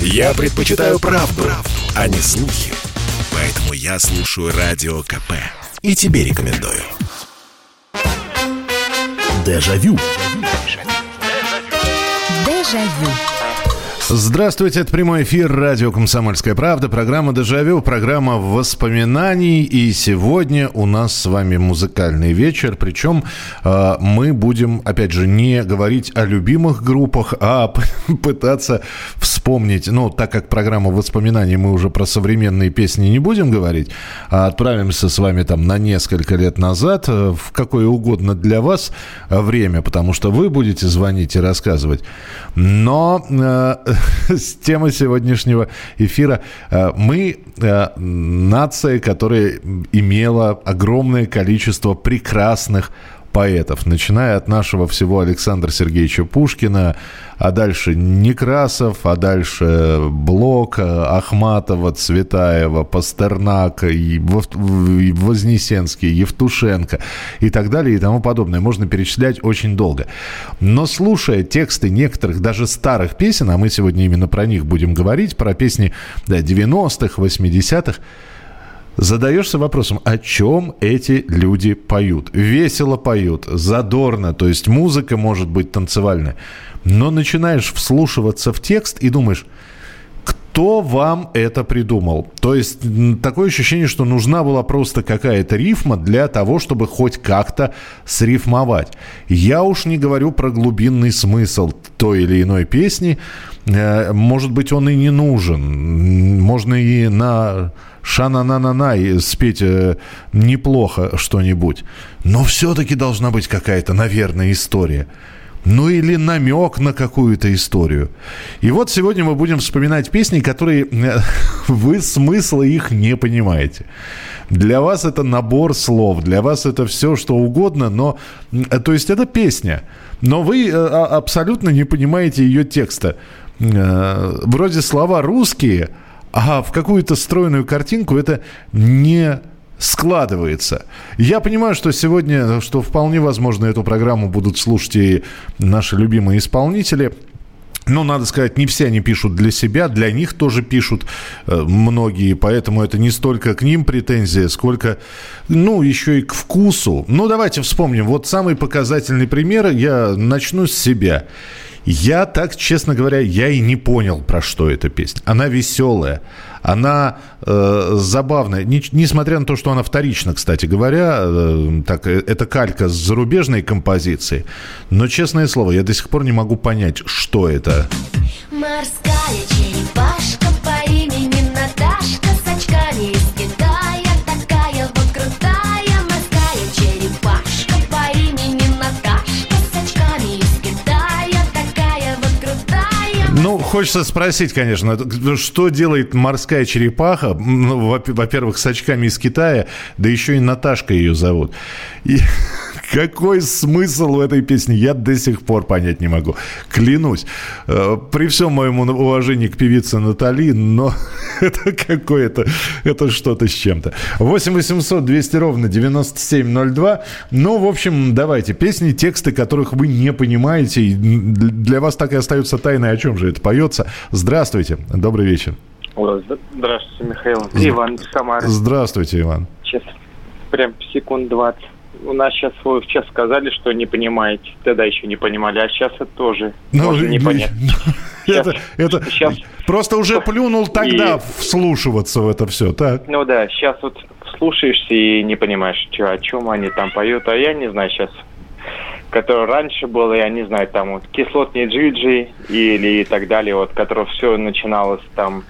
Я предпочитаю правду, правду, а не слухи. Поэтому я слушаю Радио КП. И тебе рекомендую. Дежавю. Дежавю. Здравствуйте, это прямой эфир радио «Комсомольская правда», программа «Дежавю», программа воспоминаний. И сегодня у нас с вами музыкальный вечер. Причем э, мы будем, опять же, не говорить о любимых группах, а пытаться вспомнить. Ну, так как программа воспоминаний, мы уже про современные песни не будем говорить, а отправимся с вами там на несколько лет назад, э, в какое угодно для вас время, потому что вы будете звонить и рассказывать. Но... Э, тема сегодняшнего эфира. Э, мы э, нация, которая имела огромное количество прекрасных поэтов, начиная от нашего всего Александра Сергеевича Пушкина, а дальше Некрасов, а дальше Блок, Ахматова, Цветаева, Пастернак, Вознесенский, Евтушенко и так далее и тому подобное. Можно перечислять очень долго. Но слушая тексты некоторых даже старых песен, а мы сегодня именно про них будем говорить, про песни да, 90-х, 80-х, задаешься вопросом, о чем эти люди поют. Весело поют, задорно, то есть музыка может быть танцевальная. Но начинаешь вслушиваться в текст и думаешь, кто вам это придумал? То есть такое ощущение, что нужна была просто какая-то рифма для того, чтобы хоть как-то срифмовать. Я уж не говорю про глубинный смысл той или иной песни. Э, может быть, он и не нужен. Можно и на ша-на-на-на-на спеть э, неплохо что-нибудь. Но все-таки должна быть какая-то, наверное, история. Ну или намек на какую-то историю. И вот сегодня мы будем вспоминать песни, которые э, вы смысла их не понимаете. Для вас это набор слов, для вас это все, что угодно, но... Э, то есть это песня, но вы э, а, абсолютно не понимаете ее текста. Вроде слова русские – а в какую-то стройную картинку это не складывается. Я понимаю, что сегодня, что вполне возможно эту программу будут слушать и наши любимые исполнители. Ну, надо сказать, не все они пишут для себя, для них тоже пишут э, многие, поэтому это не столько к ним претензия, сколько, ну, еще и к вкусу. Ну, давайте вспомним. Вот самый показательный пример, я начну с себя. Я так, честно говоря, я и не понял, про что эта песня. Она веселая, она э, забавная. Не, несмотря на то, что она вторична, кстати говоря, э, так, э, это калька с зарубежной композиции. Но, честное слово, я до сих пор не могу понять, что это. Морская черепашка по имени Наташка с очками из хочется спросить, конечно, что делает морская черепаха, ну, во-первых, с очками из Китая, да еще и Наташка ее зовут. И какой смысл в этой песне, я до сих пор понять не могу. Клянусь. Э, при всем моем уважении к певице Натали, но это какое-то, это что-то с чем-то. 8 800 200 ровно 9702. Ну, в общем, давайте. Песни, тексты, которых вы не понимаете. Для вас так и остается тайной, о чем же это поется. Здравствуйте. Добрый вечер. Здравствуйте, Михаил. Иван Самара. Здравствуйте, Иван. Сейчас прям секунд 20 у нас сейчас вы сейчас сказали, что не понимаете. Тогда еще не понимали, а сейчас это тоже ну, можно не понять. это, это сейчас просто уже плюнул тогда и... вслушиваться в это все, так? Ну да, сейчас вот слушаешься и не понимаешь, что, о чем они там поют, а я не знаю сейчас который раньше было, я не знаю, там вот кислотный джиджи или и так далее, вот, которое все начиналось там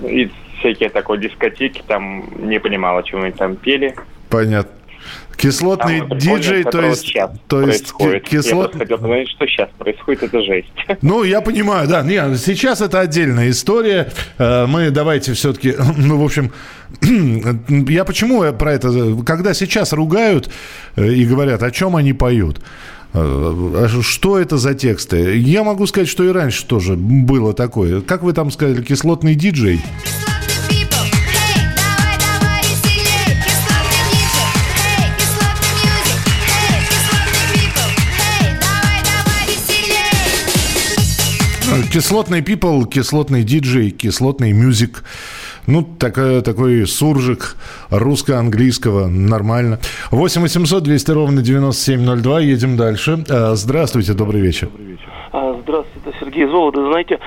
и всякие такой дискотеки, там не понимал, о чем они там пели. Понятно. Кислотный Самый диджей, то есть... То есть кислот... Я хотел сказать, что сейчас происходит, это жесть. Ну, я понимаю, да. Не, сейчас это отдельная история. Э, мы давайте все-таки... Ну, в общем, я почему про это... Когда сейчас ругают э, и говорят, о чем они поют, э, а что это за тексты? Я могу сказать, что и раньше тоже было такое. Как вы там сказали, кислотный диджей? Кислотный people, кислотный диджей, кислотный мюзик. Ну, такой, такой суржик русско-английского, нормально. 8 800 200 ровно 9702, едем дальше. А, здравствуйте, добрый вечер. А, здравствуйте, Сергей Золото. Знаете,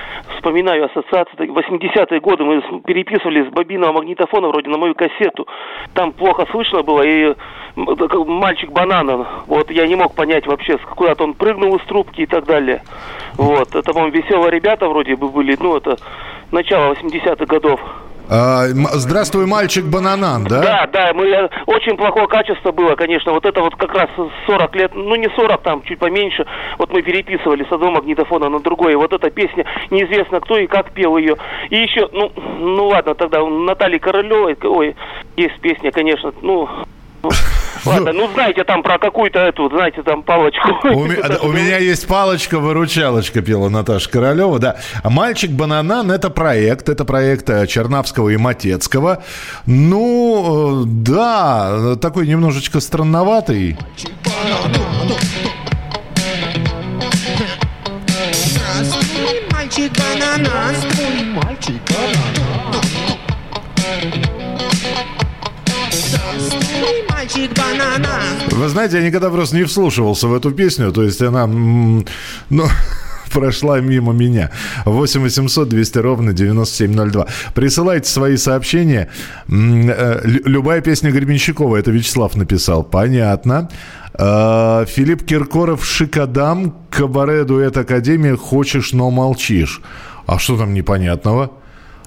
вспоминаю ассоциации, 80-е годы мы переписывали с бобинного магнитофона вроде на мою кассету. Там плохо слышно было, и мальчик банана. Вот я не мог понять вообще, куда-то он прыгнул из трубки и так далее. Вот, это, по-моему, веселые ребята вроде бы были, ну, это начало 80-х годов. А, здравствуй, мальчик Бананан, да? Да, да, мы, э, очень плохое качество было, конечно. Вот это вот как раз 40 лет, ну не 40, там чуть поменьше. Вот мы переписывали с одного магнитофона на другой. И вот эта песня, неизвестно кто и как пел ее. И еще, ну, ну ладно, тогда Натальи Королевой, ой, есть песня, конечно, ну, Ладно, ну знаете там про какую-то эту, знаете, там палочку. У, у меня есть палочка-выручалочка, пела Наташа Королева, да. А «Мальчик Бананан» — это проект, это проект э, Чернавского и Матецкого. Ну, э, да, такой немножечко странноватый. Мальчик Вы знаете, я никогда просто не вслушивался в эту песню. То есть она... Ну, прошла мимо меня. 8 800 200 ровно 9702. Присылайте свои сообщения. Э, любая песня Гребенщикова, это Вячеслав написал. Понятно. Э, Филипп Киркоров «Шикадам», кабаре дуэт Академия «Хочешь, но молчишь». А что там непонятного?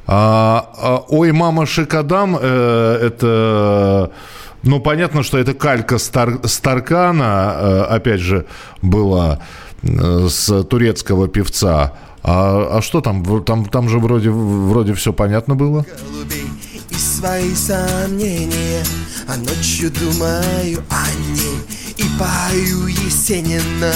А, а, Ой, мама Шикадам, э, это ну, понятно, что это калька Стар, Старкана, э, опять же, была э, с турецкого певца. А, а что там? Там, там же вроде, вроде все понятно было. И свои сомнения, а ночью думаю о ней и пою Есенина.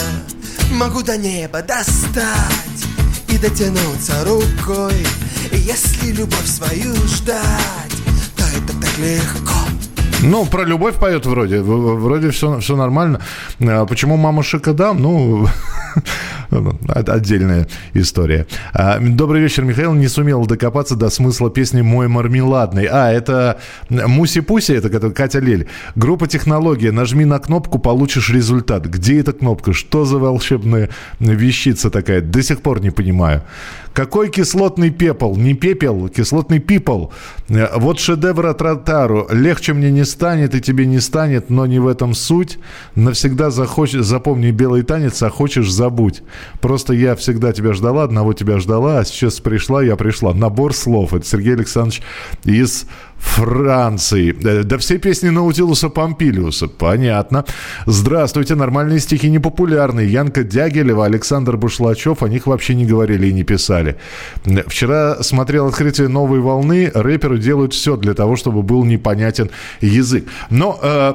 Могу до неба достать и дотянуться рукой, если любовь свою ждать, то это так легко. Ну, про любовь поет вроде. Вроде все, все нормально. А почему мама Шикада? Ну, отдельная история. А, добрый вечер, Михаил. Не сумел докопаться до смысла песни «Мой мармеладный». А, это Муси-Пуси, это Катя Лель. Группа «Технология». Нажми на кнопку, получишь результат. Где эта кнопка? Что за волшебная вещица такая? До сих пор не понимаю. Какой кислотный пепел? Не пепел, кислотный пипл. Э, вот шедевр от Ротару. Легче мне не станет и тебе не станет, но не в этом суть. Навсегда захочешь, запомни белый танец, а хочешь забудь. Просто я всегда тебя ждала, одного тебя ждала, а сейчас пришла, я пришла. Набор слов. Это Сергей Александрович из Франции. Э, да все песни Наутилуса Помпилиуса. Понятно. Здравствуйте. Нормальные стихи непопулярные. Янка Дягилева, Александр Бушлачев. О них вообще не говорили и не писали. Вчера смотрел открытие новой волны. Рэперы делают все для того, чтобы был непонятен язык. Но э,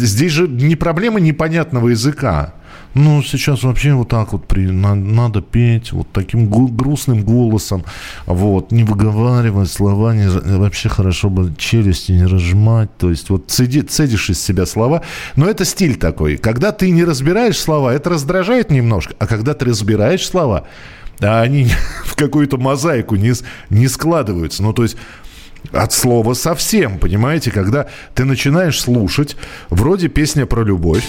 здесь же не проблема непонятного языка. Ну, сейчас вообще вот так вот при, на, надо петь вот таким грустным голосом, вот, не выговаривать слова, не, вообще хорошо бы челюсти не разжимать, то есть вот цеди, цедишь из себя слова, но это стиль такой. Когда ты не разбираешь слова, это раздражает немножко, а когда ты разбираешь слова, а они в какую-то мозаику не, не складываются, ну, то есть от слова совсем, понимаете, когда ты начинаешь слушать, вроде песня про любовь,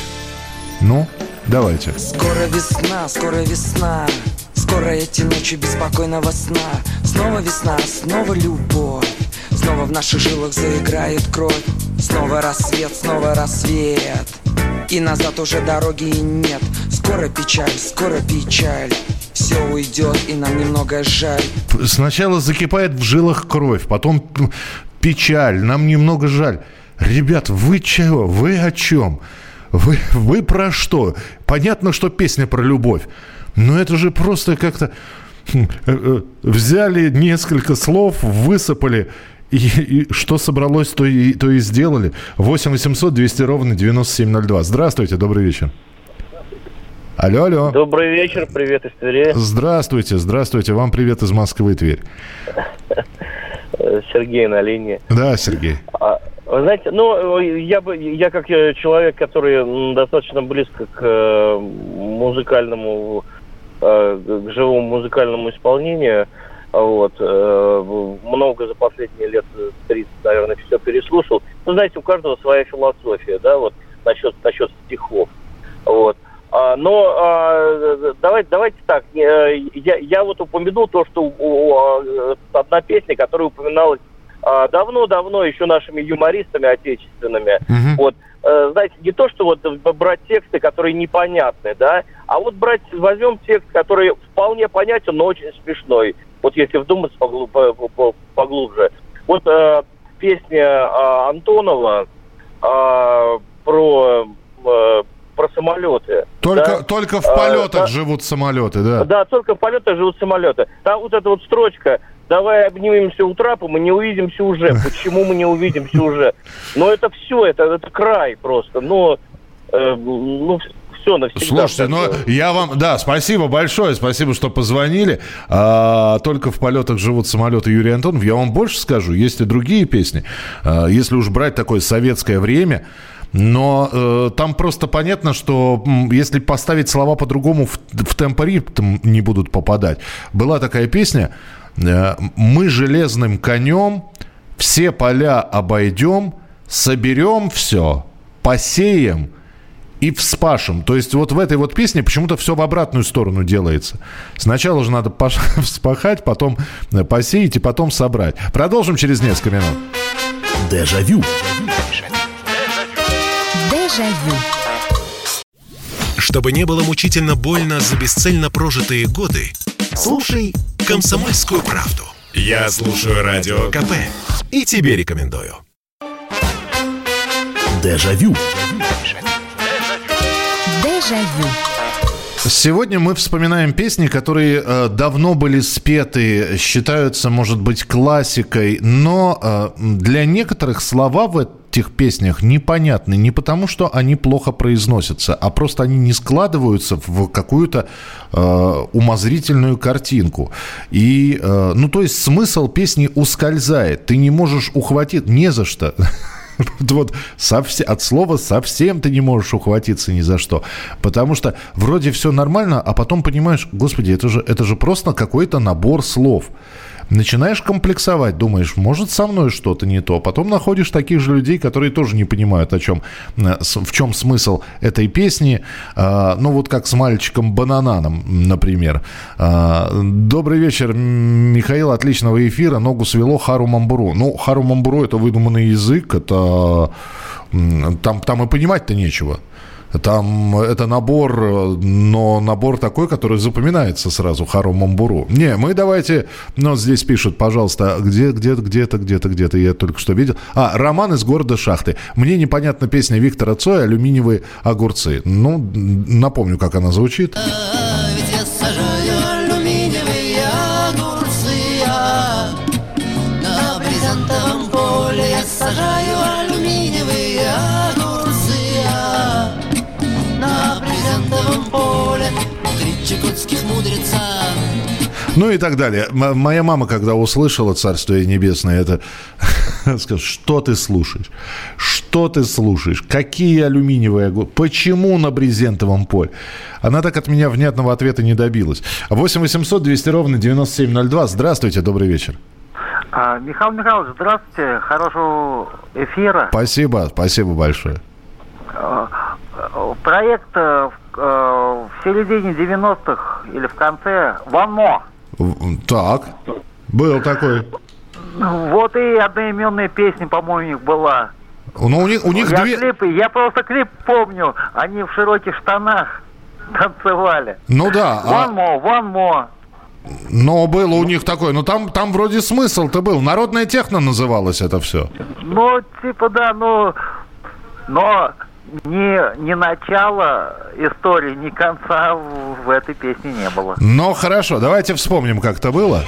ну, Давайте. Скоро весна, скоро весна. Скоро эти ночи беспокойного сна. Снова весна, снова любовь. Снова в наших жилах заиграет кровь. Снова рассвет, снова рассвет. И назад уже дороги нет. Скоро печаль, скоро печаль. Все уйдет, и нам немного жаль. Сначала закипает в жилах кровь, потом печаль, нам немного жаль. Ребят, вы чего? Вы о чем? Вы, вы про что? Понятно, что песня про любовь. Но это же просто как-то хм, э, э, взяли несколько слов, высыпали, и, и что собралось, то и, то и сделали. 8 800 200 ровно 9702. Здравствуйте, добрый вечер. Алло, алло. Добрый вечер, привет из Твери. Здравствуйте, здравствуйте, вам привет из Москвы Тверь. Сергей на линии. Да, Сергей. А, вы знаете, ну, я бы, я как человек, который достаточно близко к э, музыкальному э, к живому музыкальному исполнению. Вот. э, Много за последние лет 30, наверное, все переслушал. Ну, знаете, у каждого своя философия, да, вот насчет, насчет стихов. Вот. А, Но а, давайте, давайте так, э, я, я вот упомянул то, что а, одна песня, которая упоминалась давно-давно еще нашими юмористами отечественными. Мгм. Вот, э, знаете, не то, что вот э, брать тексты, которые непонятны, да, а вот брать, возьмем текст, который вполне понятен, но очень смешной. Вот если вдуматься поглу- по- по- поглубже. Вот э, песня а, Антонова а, про, э, про самолеты. Только, да? только в А, полетах да. живут самолеты, да. Да, только в полетах живут самолеты. Там вот эта вот строчка «Давай обнимемся у трапа, мы не увидимся уже». Почему мы не увидимся уже? Но это все, это, это край просто. Но, э, ну, все навсегда. Слушайте, ну Так, э, я вам, да, спасибо большое, спасибо, что позвонили. А, только в полетах живут самолеты Юрий Антонов. Я вам больше скажу, есть и другие песни. А, если уж брать такое советское время, но э, там просто понятно, что если поставить слова по-другому, в, в темпоритм не будут попадать. Была такая песня «Мы железным конем все поля обойдем, соберем все, посеем и вспашем. То есть вот в этой вот песне почему-то все в обратную сторону делается. Сначала же надо пош- вспахать, потом э, посеять и потом собрать. Продолжим через несколько минут. Дежавю. Дежавю. Чтобы не было мучительно больно за бесцельно прожитые годы, слушай «Комсомольскую правду». Я слушаю Радио КП и тебе рекомендую. Дежавю. Дежавю. Сегодня мы вспоминаем песни, которые э, давно были спеты, считаются, может быть, классикой, но э, для некоторых слова в этих песнях непонятны не потому, что они плохо произносятся, а просто они не складываются в какую-то э, умозрительную картинку. И, э, ну, то есть смысл песни ускользает, ты не можешь ухватить, не за что. Вот, вот совсе- от слова совсем ты не можешь ухватиться ни за что. Потому что вроде все нормально, а потом понимаешь, господи, это же, это же просто какой-то набор слов. Начинаешь комплексовать, думаешь, может со мной что-то не то. Потом находишь таких же людей, которые тоже не понимают, о чем, э, в чем смысл этой песни. А, Ну вот как с мальчиком Банананом, например. А, Добрый вечер, Михаил, отличного эфира. Ногу свело Хару Мамбуру. Ну, Хару Мамбуру это выдуманный язык, это там, там и понимать-то нечего. Там это набор, э, но набор такой, который запоминается сразу, Хару Мамбуру. Не, мы давайте, ну, здесь пишут, пожалуйста, где, где-то, где-то, где-то, где-то, я только что видел. А, Роман из города Шахты. Мне непонятна песня Виктора Цоя «Алюминиевые огурцы». Ну, напомню, как она звучит. Ну и так далее. М- моя мама, когда услышала «Царство небесное», это сказала, что ты слушаешь? Что ты слушаешь? Какие алюминиевые огурцы? Почему на брезентовом поле? Она так от меня внятного ответа не добилась. 8 800 200 ровно 9702. Здравствуйте, добрый вечер. А, Михаил Михайлович, здравствуйте, хорошего эфира. Спасибо, спасибо большое. Э, э, Проект э, в э, в середине 90-х или в конце «Вано». Так, был такой. Вот и одноименная песня, по-моему, у них была. Ну, у них, у них я две... клипы, я просто клип помню, они в широких штанах танцевали. Ну да, а- One more, one more. но было у них такое. Ну, там, там вроде смысл-то был. Народная техно называлось это все. Ну, типа, да, ну, но ни, ни начала истории, ни конца в, в этой песне не было. Но хорошо, давайте вспомним, как это было.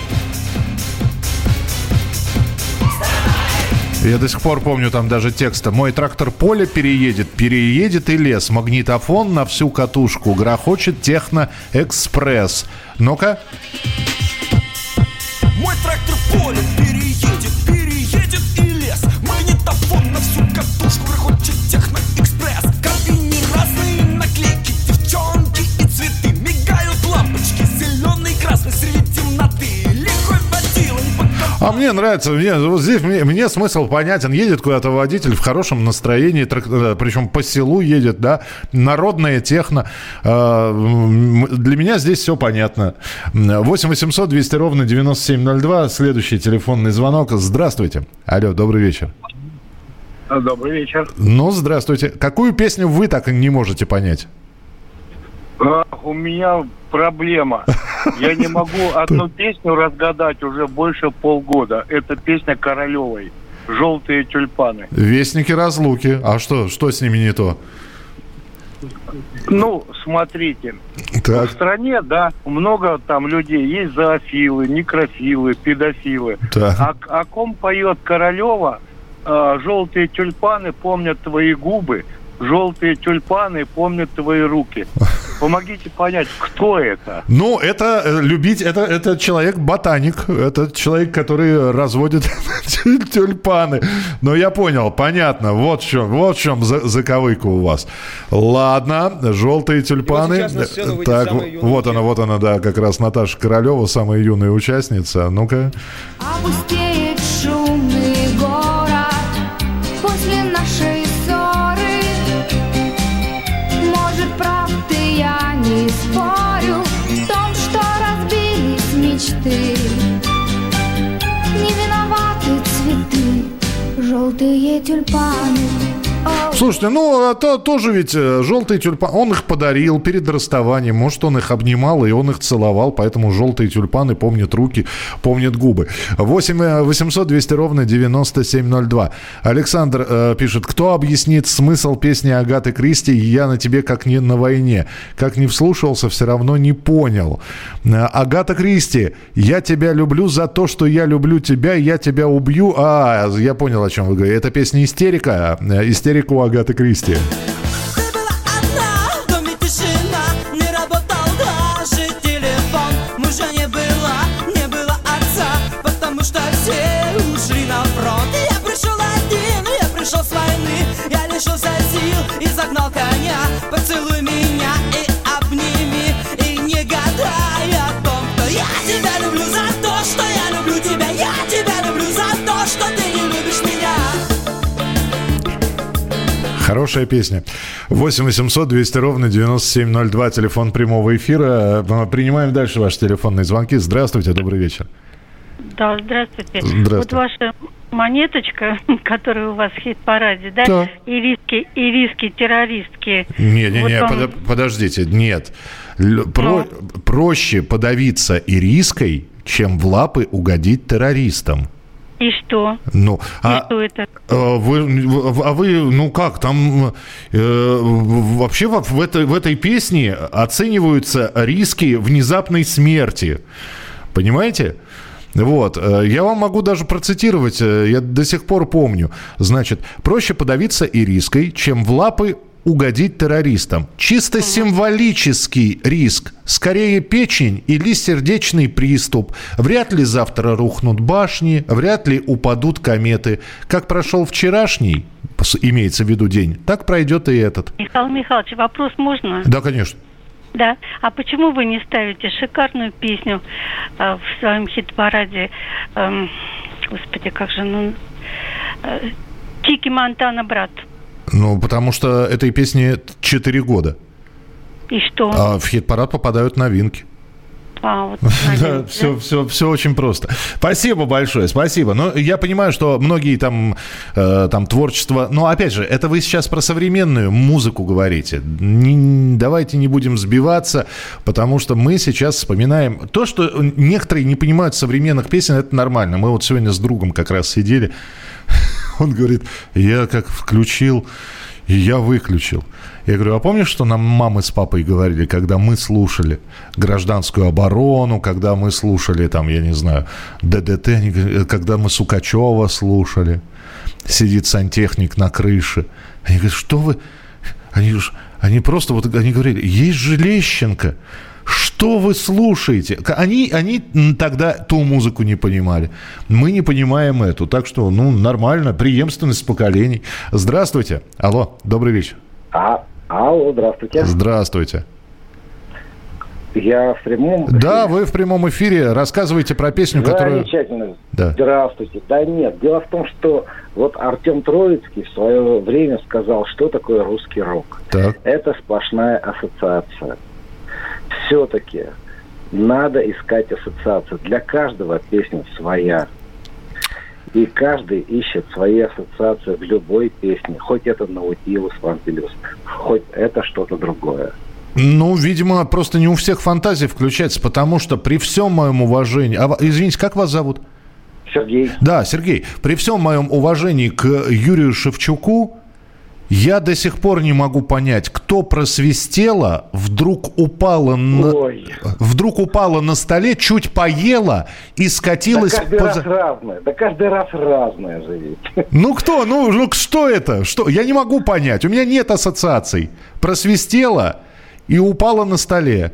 Я до сих пор помню там даже текста. Мой трактор поле переедет, переедет и лес. Магнитофон на всю катушку. Грохочет техно-экспресс. Ну-ка. Мой трактор поле А мне нравится, мне, вот здесь мне, мне смысл понятен. Едет куда-то водитель в хорошем настроении, трак- э, причем по селу едет, да, народная техно. Э, Для меня здесь все понятно. 8 800 200 ровно 9702, следующий телефонный звонок. Здравствуйте. Алло, добрый вечер. Добрый вечер. Ну, здравствуйте. Какую песню вы так не можете понять? У меня проблема. Я не могу одну песню разгадать уже больше полгода. Это песня Королевой. «Желтые тюльпаны». Вестники разлуки. А что, что с ними не то? Ну, смотрите. Так. В стране, да, много там людей. Есть зоофилы, некрофилы, педофилы. Так. А, о ком поет Королева? А, «Желтые тюльпаны помнят твои губы». «Желтые тюльпаны помнят твои руки». Помогите понять, кто это? Ну, это э, любить, это, это человек-ботаник, это человек, который разводит тюль- тюльпаны. Но я понял, понятно, вот в чем, вот в чем за- заковыка у вас. Ладно, желтые тюльпаны. Вот так, вот она, вот она, да, как раз Наташа Королева, самая юная участница. Ну-ка. Опустеет желтые тюльпаны. Слушайте, ну, это тоже ведь э, желтые тюльпаны. Он их подарил перед расставанием. Может, он их обнимал, и он их целовал. Поэтому желтые тюльпаны помнят руки, помнят губы. 8 800 200 ровно 9702. Александр э, пишет, кто объяснит смысл песни Агаты Кристи «Я на тебе, как не на войне»? Как не вслушался, все равно не понял. Э, Агата Кристи, я тебя люблю за то, что я люблю тебя, я тебя убью. А, я понял, о чем вы говорите. Это песня «Истерика». Э, Истерика у Агаты Кристи. Поцелуй меня Хорошая песня. 8 800 200 ровно 9702, телефон прямого эфира. Принимаем дальше ваши телефонные звонки. Здравствуйте, добрый вечер. Да, здравствуйте. Здравствуйте. Вот ваша монеточка, которая у вас в хит-параде, да? Да. Ириски, ириски, террористки. Не-не-не, Вот вам- подо- подождите, нет. Л- про-. Проще подавиться ириской, чем в лапы угодить террористам. И что? Ну, И а, что это? э, вы, а вы, ну как, там э, вообще в, в этой, в этой песне оцениваются риски внезапной смерти. Понимаете? Вот, э, я вам могу даже процитировать, э, я до сих пор помню. Значит, проще подавиться ириской, чем в лапы угодить террористам. Чисто символический риск. Скорее печень или сердечный приступ. Вряд ли завтра рухнут башни, вряд ли упадут кометы. Как прошел вчерашний, имеется в виду день, так пройдет и этот. Михаил Михайлович, вопрос можно? Да, конечно. Да. А почему вы не ставите шикарную песню э, в своем хит-параде? эм, господи, как же, ну... э, Тики Монтана, брат. Ну, потому что этой песне 4 года. И что? А в хит-парад попадают новинки. А, вот, Да, наверное, все, все, все очень просто. Спасибо большое, спасибо. Но я понимаю, что многие там, э, там творчество... Но опять же, это вы сейчас про современную музыку говорите. Не- давайте не будем сбиваться, потому что мы сейчас вспоминаем... То, что некоторые не понимают современных песен, это нормально. Мы вот сегодня с другом как раз сидели. Он говорит, я как включил, я выключил. Я говорю, а помнишь, что нам мамы с папой говорили, когда мы слушали гражданскую оборону, когда мы слушали, там, я не знаю, ДДТ, говорят, когда мы Сукачева слушали, сидит сантехник на крыше. Они говорят, что вы... Они, они просто, вот они говорили, есть же Лещенко, что вы слушаете? Они, они тогда ту музыку не понимали. Мы не понимаем эту. Так что, ну, нормально, преемственность поколений. Здравствуйте. Алло, добрый вечер. А, алло, здравствуйте. Здравствуйте. Я в прямом Да, вы в прямом эфире. Рассказывайте про песню, которую... Замечательно. Да. Здравствуйте. Да нет, дело в том, что вот Артем Троицкий в свое время сказал, что такое русский рок. Так. Это сплошная ассоциация. Все-таки надо искать ассоциацию. Для каждого песня своя. И каждый ищет свои ассоциации в любой песне. Хоть это Наутилус, Вампилюс, хоть это что-то другое. Ну, видимо, просто не у всех фантазия включается, потому что при всем моем уважении... А, извините, как вас зовут? Сергей. Да, Сергей. При всем моем уважении к Юрию Шевчуку, я до сих пор не могу понять, кто просвистела, вдруг упала на, Ой. вдруг упала на столе, чуть поела и скатилась... Да каждый поза- раз разное. Да каждый раз разное же. Ну кто? Ну, ну что это? Что? Я не могу понять. У меня нет ассоциаций. Просвистела и упала на столе.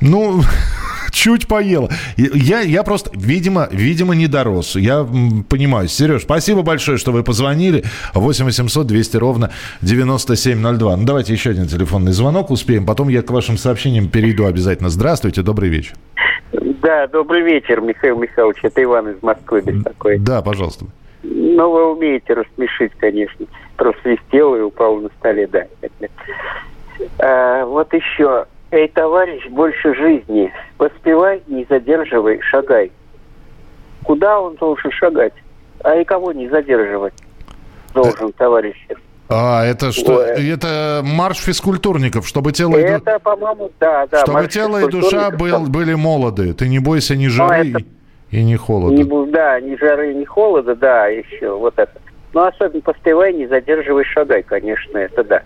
Ну, чуть поела. Я, я просто, видимо, видимо, не дорос. Я понимаю. Сереж, спасибо большое, что вы позвонили. 8 800 200 ровно 9702. Ну, давайте еще один телефонный звонок успеем. Потом я к вашим сообщениям перейду обязательно. Здравствуйте, добрый вечер. Да, добрый вечер, Михаил Михайлович. Это Иван из Москвы беспокоит. Да, пожалуйста. Ну, вы умеете рассмешить, конечно. Просвистел и упал на столе, да. А, вот еще. Эй, товарищ, больше жизни. Поспевай, не задерживай, шагай. Куда он должен шагать? А и кого не задерживать должен, товарищ? А, это что? Ой. Это марш физкультурников, чтобы тело и ду- Это, по-моему, да, да. Чтобы тело и душа был, были молоды. Ты не бойся ни Ну, жары это- и ни холода. Не да, ни жары, ни холода, да, еще вот это. Ну, особенно поспевай, не задерживай, шагай, конечно, это да.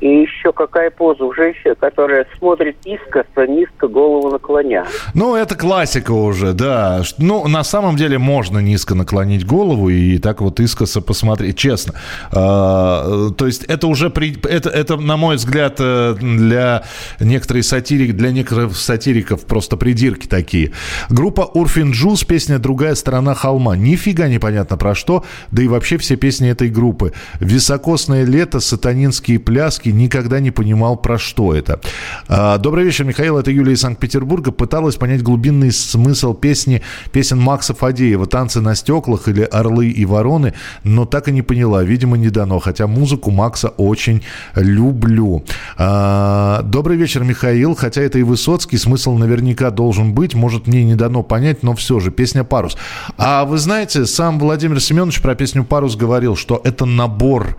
И еще какая поза у женщины, которая смотрит искоса, низко голову наклоня. Ну, это классика уже, да. Ну, на самом деле можно низко наклонить голову и так вот искоса посмотреть, честно. А, то есть это уже, при- это, это, на мой взгляд, э, для некоторых сатирик, для некоторых сатириков просто придирки такие. Группа Урфин Джуз, песня «Другая сторона холма». Нифига непонятно про что, да и вообще все песни этой группы. «Високосное лето», «Сатанинские пляски», никогда не понимал, про что это. А, Добрый вечер, Михаил, это Юлия из Санкт-Петербурга. Пыталась понять глубинный смысл песни, песен Макса Фадеева «Танцы на стеклах» или «Орлы и вороны», но так и не поняла, видимо, не дано, хотя музыку Макса очень люблю. А, Добрый вечер, Михаил, хотя это и Высоцкий, смысл наверняка должен быть, может, мне не дано понять, но все же, песня «Парус». А вы знаете, сам Владимир Семенович про песню «Парус» говорил, что это набор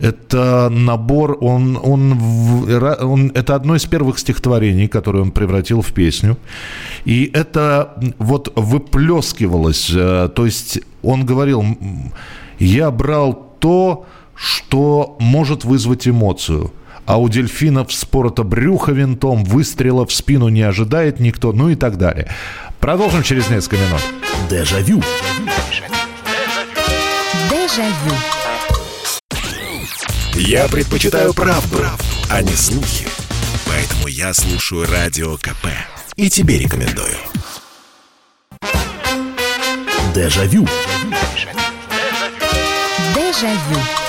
это набор, он, он, он, это одно из первых стихотворений, которое он превратил в песню. И это вот выплескивалось, э, то есть он говорил, я брал то, что может вызвать эмоцию. А у дельфинов спорота брюхо винтом, выстрела в спину не ожидает никто, ну и так далее. Продолжим через несколько минут. Дежавю. Дежавю. Я предпочитаю правду, а не слухи. Поэтому я слушаю Радио КП. И тебе рекомендую. Дежавю. Дежавю.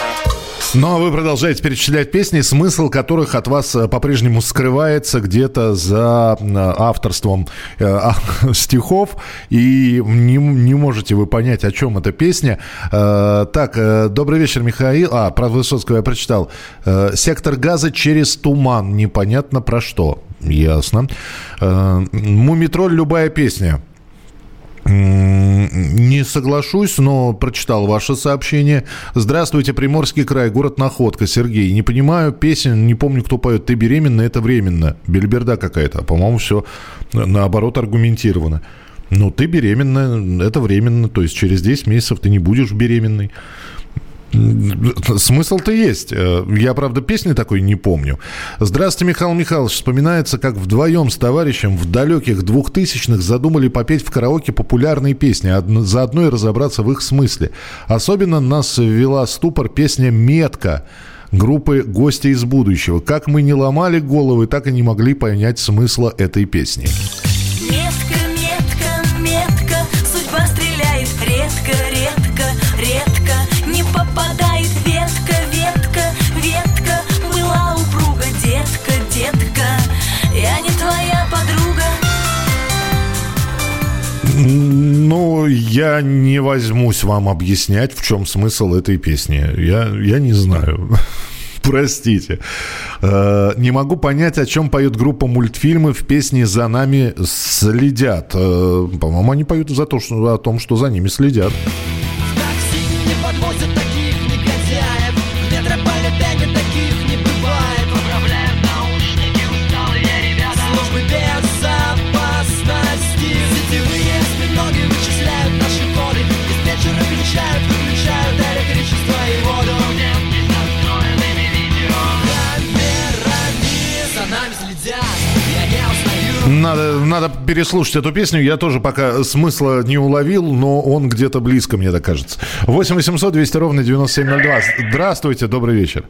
Ну, а вы продолжаете перечислять песни, смысл которых от вас э, по-прежнему скрывается где-то за авторством э, а, стихов, и не, не можете вы понять, о чем эта песня. Э, так, добрый вечер, Михаил. А, про Высоцкого я прочитал. Сектор газа через туман. Непонятно про что. Ясно. Мумитроль любая песня. Не соглашусь, но прочитал ваше сообщение. Здравствуйте, Приморский край, город Находка, Сергей. Не понимаю песен, не помню, кто поет. Ты беременна, это временно. Бельберда какая-то. А, по-моему, все наоборот аргументировано. Ну, ты беременна, это временно. То есть через 10 месяцев ты не будешь беременной. Смысл-то есть. Э, Я, правда, песни такой не помню. Здравствуйте, Михаил Михайлович. Вспоминается, как вдвоем с товарищем в далеких двухтысячных задумали попеть в караоке популярные песни, одно- заодно и разобраться в их смысле. Особенно нас ввела ступор песня «Метка» группы «Гости из будущего». Как мы не ломали головы, так и не могли понять смысла этой песни. Метка, я не возьмусь вам объяснять, в чем смысл этой песни. Я, я не знаю. Простите. Э, Не могу понять, о чем поет группа мультфильмы в песне «За нами следят». Э, По-моему, они поют за то, что, о том, что за ними следят. Переслушать эту песню. Я тоже пока смысла не уловил, но он где-то близко, мне так кажется. 8 800 200 ровно 9702. Здравствуйте, добрый вечер.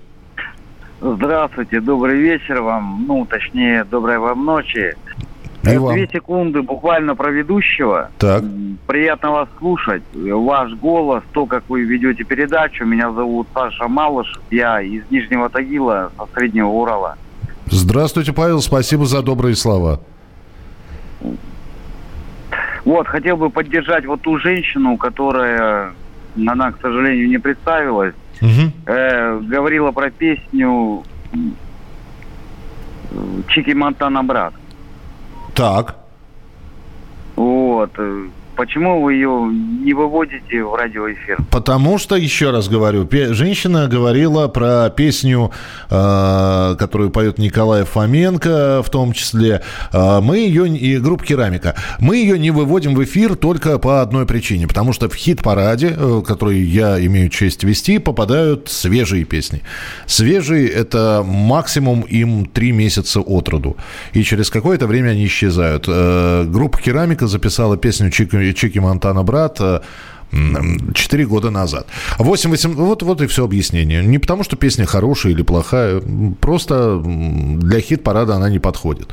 Здравствуйте, добрый вечер вам. Ну, точнее, доброй вам ночи. И вам. Две секунды буквально про ведущего. Так. Приятно вас слушать. Ваш голос, то, как вы ведете передачу. Меня зовут Саша Малыш. Я из Нижнего Тагила, со Среднего Урала. Здравствуйте, Павел, спасибо за добрые слова. Вот, хотел бы поддержать вот ту женщину, которая, она, к сожалению, не представилась. Э, говорила про песню Чики Монтана брат. Так. Вот. Почему вы ее не выводите в радиоэфир? Потому что, еще раз говорю, женщина говорила про песню, э, которую поет Николай Фоменко, в том числе. Э, мы ее, и группа «Керамика», мы ее не выводим в эфир только по одной причине. Потому что в хит-параде, э, который я имею честь вести, попадают свежие песни. Свежие – это максимум им три месяца от роду. И через какое-то время они исчезают. Э, группа «Керамика» записала песню «Чики, Чики Монтана, брат», э, м, Четыре года назад. 8, 8, вот, вот и все объяснение. Не потому, что песня хорошая или плохая, просто для хит-парада она не подходит.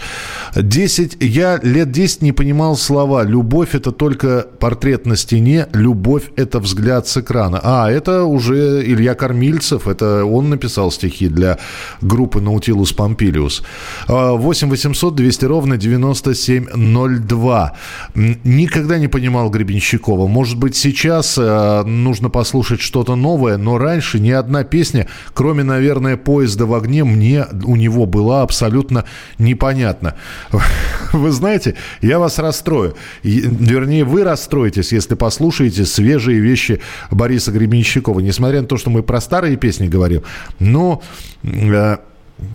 10, я лет 10 не понимал слова «любовь – это только портрет на стене, любовь – это взгляд с экрана». А, это уже Илья Кормильцев, это он написал стихи для группы «Наутилус Помпилиус». 8 800 200 ровно 9702. М, Никогда не понимал Гребенщикова. Может быть, сейчас э, нужно послушать что-то новое, но раньше ни одна песня, кроме, наверное, «Поезда в огне», мне у него была абсолютно непонятна. Вы знаете, я вас расстрою. Вернее, вы расстроитесь, если послушаете свежие вещи Бориса Гребенщикова. Несмотря на то, что мы про старые песни говорим, но, э,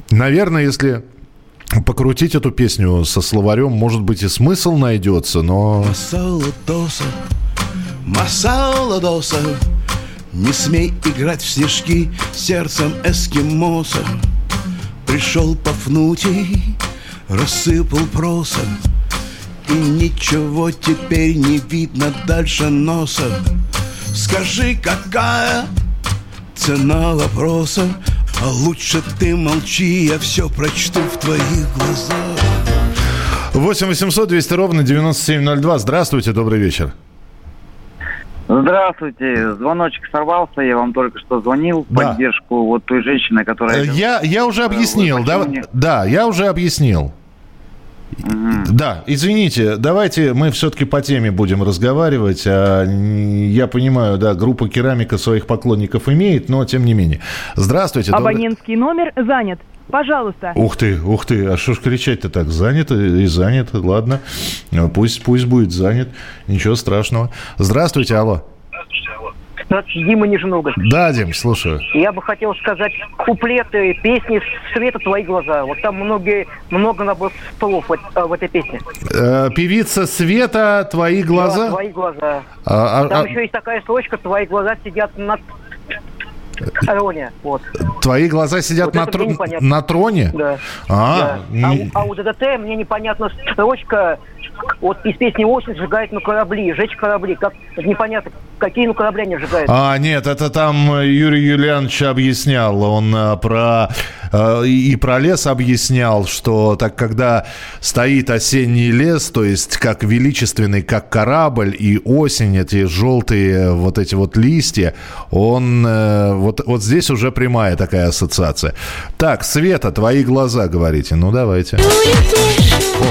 наверное, если покрутить эту песню со словарем, может быть, и смысл найдется, но... масала доса, Не смей играть в снежки сердцем эскимоса. Пришел Пафнутий, рассыпал проса, И ничего теперь не видно дальше носа. Скажи, какая цена вопроса, А лучше ты молчи, я все прочту в твоих глазах. 8 800 200 ровно 9702. Здравствуйте, добрый вечер. Здравствуйте. Звоночек сорвался. Я вам только что звонил в Да. поддержку вот той женщины, которая... Э, Я, я уже объяснил, да, почему не- да, я уже объяснил. Да, извините, давайте мы все-таки по теме будем разговаривать. А, Я понимаю, да, группа керамика своих поклонников имеет, но тем не менее. Здравствуйте. добрый- Абонентский номер занят. Пожалуйста. Ух ты, ух ты, а что ж кричать-то так? Занято и занято, ладно. Ну, Пусть, пусть будет занят, ничего страшного. Здравствуйте, алло. Здравствуйте, Дима Нижногорск. Да, Дим, слушаю. Я бы хотел сказать куплеты песни «Света твои глаза». Вот там многие, много набор столов в, э- в этой песне. Э, певица Света, твои глаза? Да, твои глаза. А- а- там а- еще есть такая строчка «Твои глаза сидят на троне». Вот. Твои глаза сидят Вот на, непонятно. на троне? Да. А, Да. А, а у ДДТ мне непонятна строчка вот из песни «Осень» сжигает на корабли, «Жечь корабли». Как непонятно, какие ну корабли они сжигают. А, нет, это там э, Юрий Юлианович объяснял. Он э, про э, и про лес объяснял, что так когда стоит осенний лес, то есть как величественный, как корабль, и осень, эти желтые вот эти вот листья, он э, вот, вот здесь уже прямая такая ассоциация. Так, Света, твои глаза, говорите. Ну, давайте. Ой.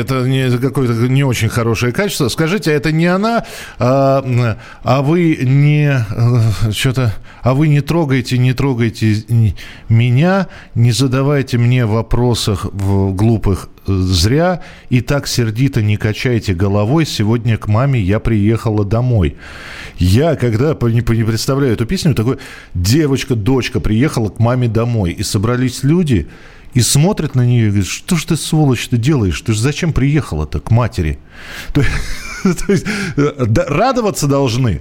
Это не, какое-то не очень хорошее качество. Скажите, а это не она, а, а вы не э, что-то, а вы не трогаете, не трогайте меня, не задавайте мне вопросов в глупых э, зря и так сердито не качайте головой. Сегодня к маме я приехала домой. Я, когда не представляю эту песню, такой девочка, дочка приехала к маме домой, и собрались люди, и смотрят на нее и говорят, что ж ты, сволочь, ты делаешь? Ты же зачем приехала-то к матери? То, есть да, радоваться должны.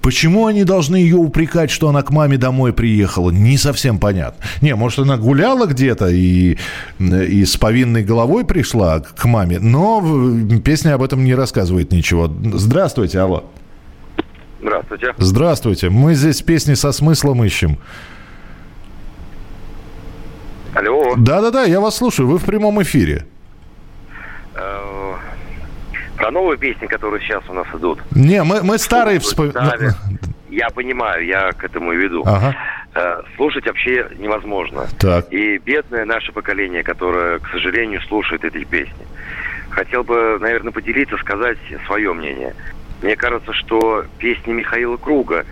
Почему они должны ее упрекать, что она к маме домой приехала? Не совсем понятно. Не, может, она гуляла где-то и, и с повинной головой пришла к маме, но песня об этом не рассказывает ничего. Здравствуйте, алло. Здравствуйте. Здравствуйте. Мы здесь песни со смыслом ищем. Алло. Да-да-да, я вас слушаю. Вы в прямом эфире. Э, про новые песни, которые сейчас у нас идут. Не, мы, мы старые вспоминаем. Я понимаю, я к этому и веду. Ага. Э, слушать вообще невозможно. Так. И бедное наше поколение, которое, к сожалению, слушает эти песни. Хотел бы, наверное, поделиться, сказать свое мнение. Мне кажется, что песни Михаила Круга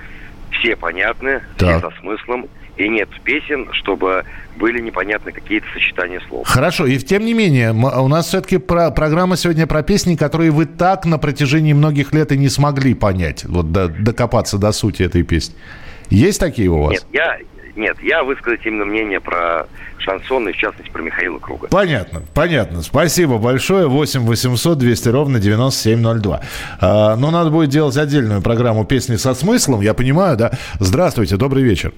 все понятны, Так. все со смыслом, и нет песен, чтобы были непонятны какие-то сочетания слов. Хорошо, и тем не менее, м- у нас все-таки про, программа сегодня про песни, которые вы так на протяжении многих лет и не смогли понять, вот до- докопаться до сути этой песни. Есть такие у вас? Нет, я, нет, я высказать именно мнение про шансон, и в частности про Михаила Круга. Понятно, понятно. Спасибо большое. 8 800 200 ровно 9702. А, но надо будет делать отдельную программу «Песни со смыслом». Я понимаю, да? Здравствуйте, добрый вечер.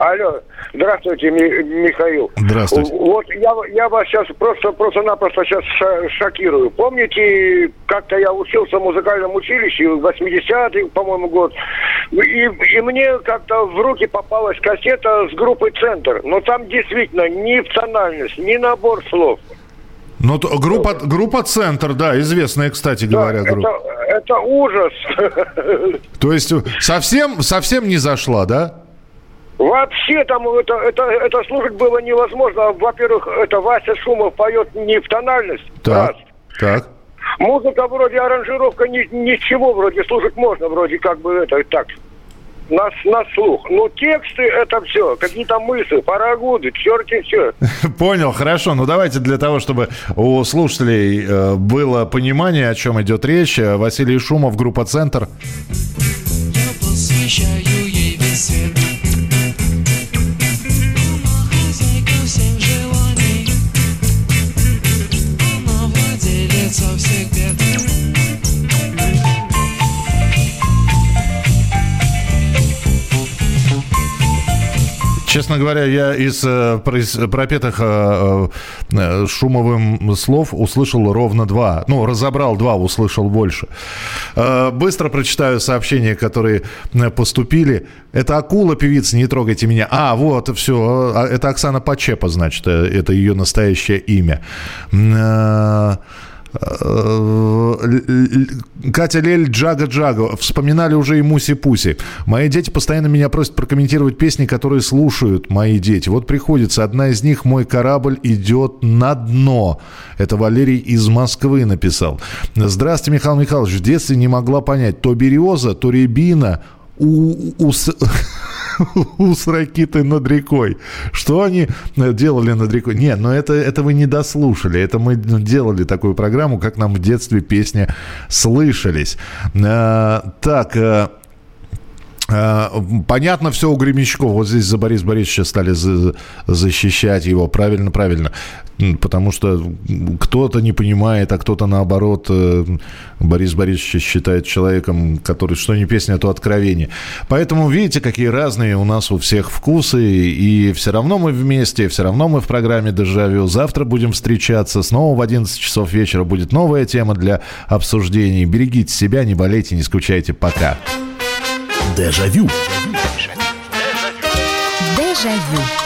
Алло, здравствуйте, Ми- Михаил. Здравствуйте. Вот я, я вас сейчас просто, просто-напросто сейчас шокирую. Помните, как-то я учился в музыкальном училище, 80-й, по-моему, год, и, и мне как-то в руки попалась кассета с группой «Центр». Но там действительно ни тональность, ни набор слов. Ну, то- группа, группа «Центр», да, известная, кстати говоря, группа. Это, это ужас. То есть совсем, совсем не зашла, да? Вообще там это, это, это слушать было невозможно. Во-первых, это Вася Шумов поет не в тональность. Так, так. Музыка вроде аранжировка ни, ничего вроде слушать можно, вроде как бы это так. На, на слух. Но тексты это все, какие-то мысли, парагуды, черти все. Понял, хорошо. Ну, давайте для того, чтобы у слушателей э, было понимание, о чем идет речь. э, Василий Шумов, группа «Центр». посвящаю Честно говоря, я из э, пропетых э, э, Шумовым слов услышал ровно два. Ну, разобрал два, услышал больше. Быстро прочитаю сообщения, которые поступили. Это акула певица, не трогайте меня. А, вот, все. Это Оксана Почепа, значит, это ее настоящее имя. Э, Э, Катя Лель, Джага Джага. Вспоминали уже и Муси Пуси. Мои дети постоянно меня просят прокомментировать песни, которые слушают мои дети. Вот приходится. Одна из них «Мой корабль идет на дно». Это Валерий из Москвы написал. Здравствуйте, Михаил Михайлович. В детстве не могла понять, то береза, то рябина, у, у, с- у с ракитой над рекой. Что они делали над рекой? Не, но это, это вы не дослушали. Это мы делали такую программу, как нам в детстве песни слышались. А, так, а, Понятно все у Гремячкова. Вот здесь за Борис Борисовича стали за- защищать его. Правильно, правильно. Потому что кто-то не понимает, а кто-то наоборот э, Борис Борисович считает человеком, который что не песня, то откровение. Поэтому видите, какие разные у нас у всех вкусы. И все равно мы вместе, все равно мы в программе «Дежавю». Завтра будем встречаться. Снова в 11 часов вечера будет новая тема для обсуждений. Берегите себя, не болейте, не скучайте. Пока. Дежавю. Дежавю.